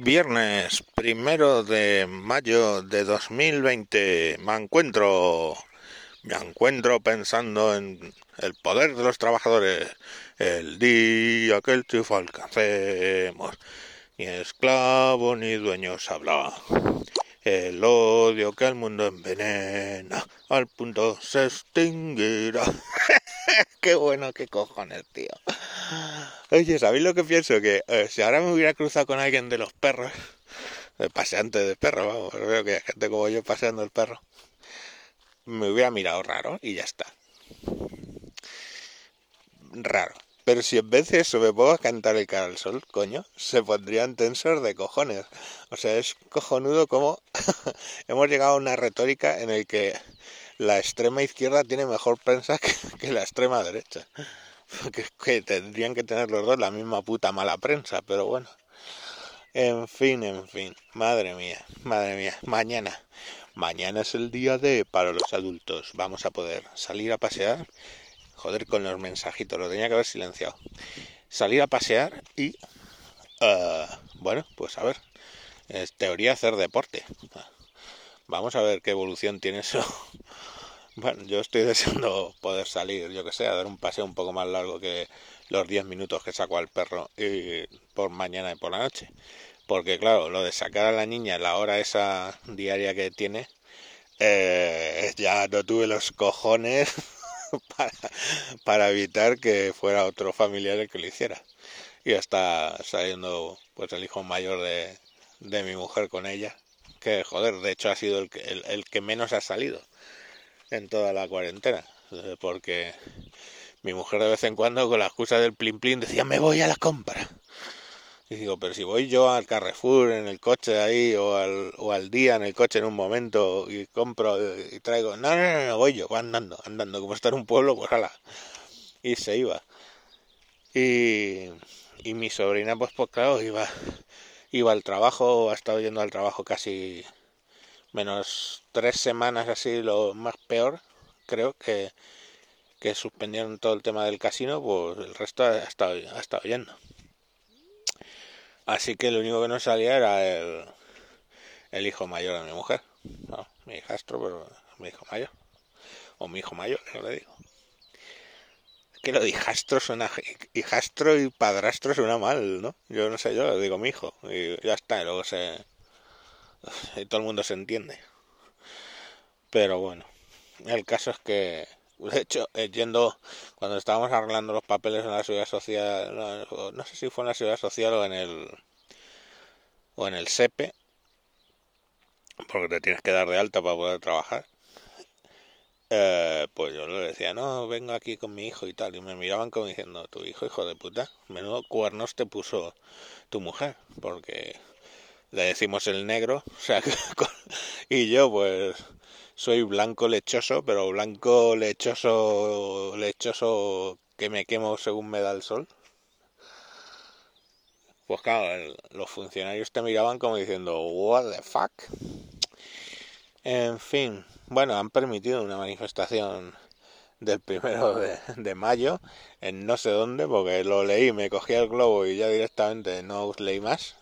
Viernes primero de mayo de 2020 me encuentro, me encuentro pensando en el poder de los trabajadores, el día que el triunfo alcancemos, ni esclavo ni dueños habla, el odio que al mundo envenena, al punto se extinguirá. qué bueno, qué cojones, tío. Oye, ¿sabéis lo que pienso? Que eh, si ahora me hubiera cruzado con alguien de los perros, de paseante de perros, vamos, veo que hay gente como yo paseando el perro, me hubiera mirado raro y ya está. Raro. Pero si en vez de eso me pongo a cantar el cara al sol, coño, se pondrían tensos de cojones. O sea, es cojonudo como hemos llegado a una retórica en el que la extrema izquierda tiene mejor prensa que, la extrema derecha. Que, tendrían que tener los dos la misma puta mala prensa, pero bueno. En fin, en fin. Madre mía, madre mía. Mañana. Mañana es el día de para los adultos. Vamos a poder salir a pasear. Joder con los mensajitos, lo tenía que haber silenciado. Salir a pasear y... Uh, bueno, pues a ver. Es teoría hacer deporte. Vamos a ver qué evolución tiene eso. Bueno, yo estoy deseando poder salir, yo que sé, a dar un paseo un poco más largo que los 10 minutos que saco al perro por mañana y por la noche. Porque claro, lo de sacar a la niña la hora esa diaria que tiene, eh, ya no tuve los cojones para, evitar que fuera otro familiar el que lo hiciera. Y está saliendo pues el hijo mayor de, de mi mujer con ella que joder, de hecho ha sido el que, el, que menos ha salido en toda la cuarentena, eh, porque mi mujer de vez en cuando con la excusa del plin plin decía me voy a la compra. Y digo, pero si voy yo al Carrefour en el coche ahí o al, o al día en el coche en un momento y compro y traigo, no, no, no, no voy yo, andando, andando, como está en un pueblo, pues ala. Y se iba. Y, y mi sobrina, pues, pues claro, iba iba al trabajo, ha estado yendo al trabajo casi menos tres semanas así, lo más peor, creo que, que suspendieron todo el tema del casino, pues el resto ha estado, ha estado yendo. Así que lo único que no salía era el, el hijo mayor de mi mujer. Mi hijastro, pero mi hijo mayor. O mi hijo mayor, yo le digo que lo de hijastro suena hijastro y padrastro suena mal, ¿no? Yo no sé, yo lo digo mi hijo y ya está, y luego se y todo el mundo se entiende. Pero bueno, el caso es que de hecho, eh, yendo cuando estábamos arreglando los papeles en la seguridad social, no, no sé si fue en la seguridad social o en el o en el SEPE, porque te tienes que dar de alta para poder trabajar eh, pues yo le decía, no, vengo aquí con mi hijo y tal. Y me miraban como diciendo, tu hijo, hijo de puta, menudo cuernos te puso tu mujer. Porque le decimos el negro, o sea, y yo pues soy blanco lechoso, pero blanco lechoso, lechoso que me quemo según me da el sol. Pues claro, los funcionarios te miraban como diciendo, what the fuck. En fin, bueno, han permitido una manifestación del primero de, mayo en no sé dónde, porque lo leí, me cogí el globo y ya directamente no leí más.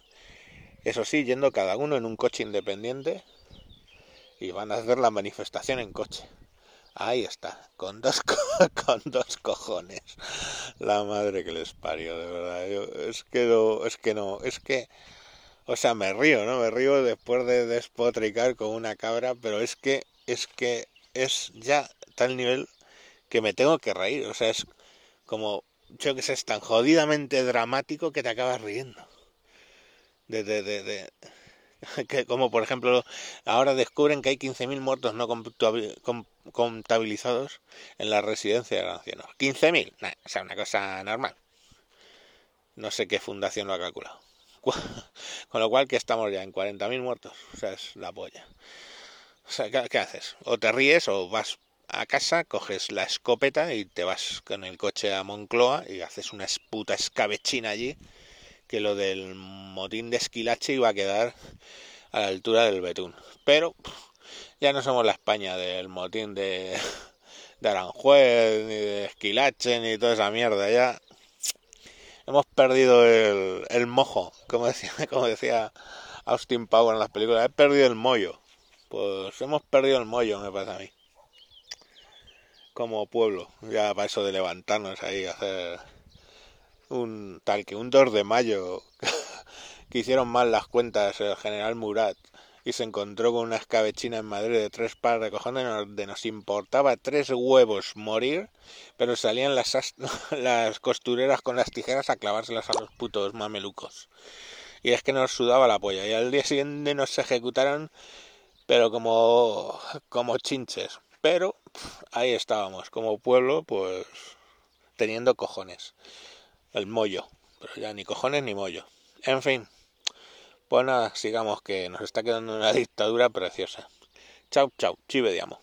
Eso sí, yendo cada uno en un coche independiente y van a hacer la manifestación en coche. Ahí está, con dos, con dos cojones. La madre que les parió, de verdad. es que no, es que no, es que o sea, me río, ¿no? Me río después de despotricar con una cabra, pero es que, es que es ya tal nivel que me tengo que reír. O sea, es como, yo que sé, es tan jodidamente dramático que te acabas riendo. De, de, de, de que como por ejemplo ahora descubren que hay 15.000 muertos no contabilizados en la residencia de ancianos. 15.000, o sea, una cosa normal. No sé qué fundación lo ha calculado. Con lo cual que estamos ya en 40.000 muertos. O sea, es la polla. O sea, ¿qué, haces? O te ríes o vas a casa, coges la escopeta y te vas con el coche a Moncloa y haces una puta escabechina allí que lo del motín de Esquilache iba a quedar a la altura del Betún. Pero ya no somos la España del motín de, Aranjuez, ni de Esquilache, ni toda esa mierda. Ya hemos perdido el, el mojo, como decía, como decía Austin Power en las películas, he perdido el mollo. Pues hemos perdido el mollo, me parece a mí. Como pueblo, ya para eso de levantarnos ahí, hacer un tal que un 2 de mayo que hicieron mal las cuentas el general Murat y se encontró con una escabechina en Madrid de tres pares de cojones donde nos importaba tres huevos morir, pero salían las, las costureras con las tijeras a clavárselas a los putos mamelucos. Y es que nos sudaba la polla. Y al día siguiente nos ejecutaron, pero como, como chinches. Pero ahí estábamos, como pueblo, pues teniendo cojones. El mollo. Pero ya ni cojones ni mollo. En fin. Pues nada, sigamos que nos está quedando una dictadura preciosa. Chau, chau, ci vediamo.